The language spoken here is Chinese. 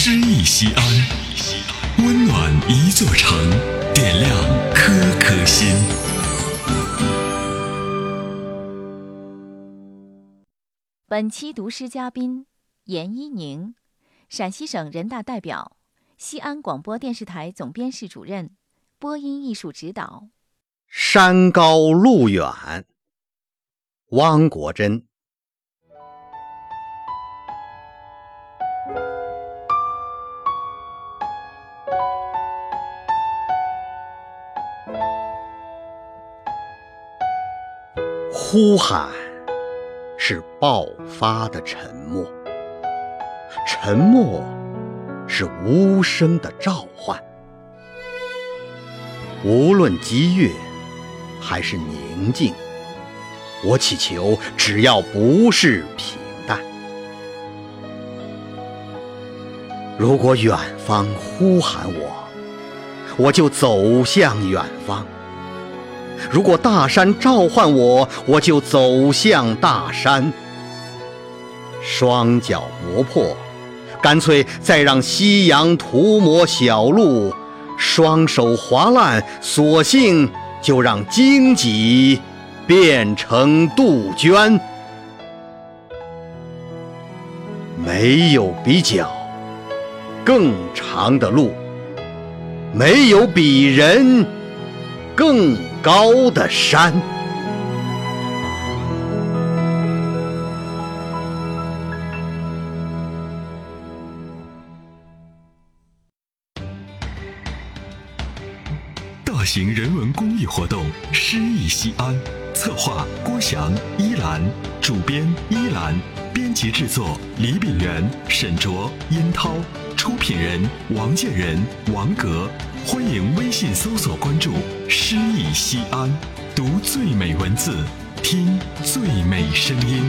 诗意西安，温暖一座城，点亮颗颗心。本期读诗嘉宾严一宁，陕西省人大代表，西安广播电视台总编室主任，播音艺术指导。山高路远，汪国真。呼喊是爆发的沉默，沉默是无声的召唤。无论激越还是宁静，我祈求，只要不是平淡。如果远方呼喊我，我就走向远方。如果大山召唤我，我就走向大山。双脚磨破，干脆再让夕阳涂抹小路；双手划烂，索性就让荆棘变成杜鹃。没有比脚更长的路，没有比人更。高的山，大型人文公益活动“诗意西安”，策划郭翔、依兰，主编依兰，编辑制作李炳元、沈卓、殷涛，出品人王建仁、王格。欢迎微信搜索关注“诗意西安”，读最美文字，听最美声音。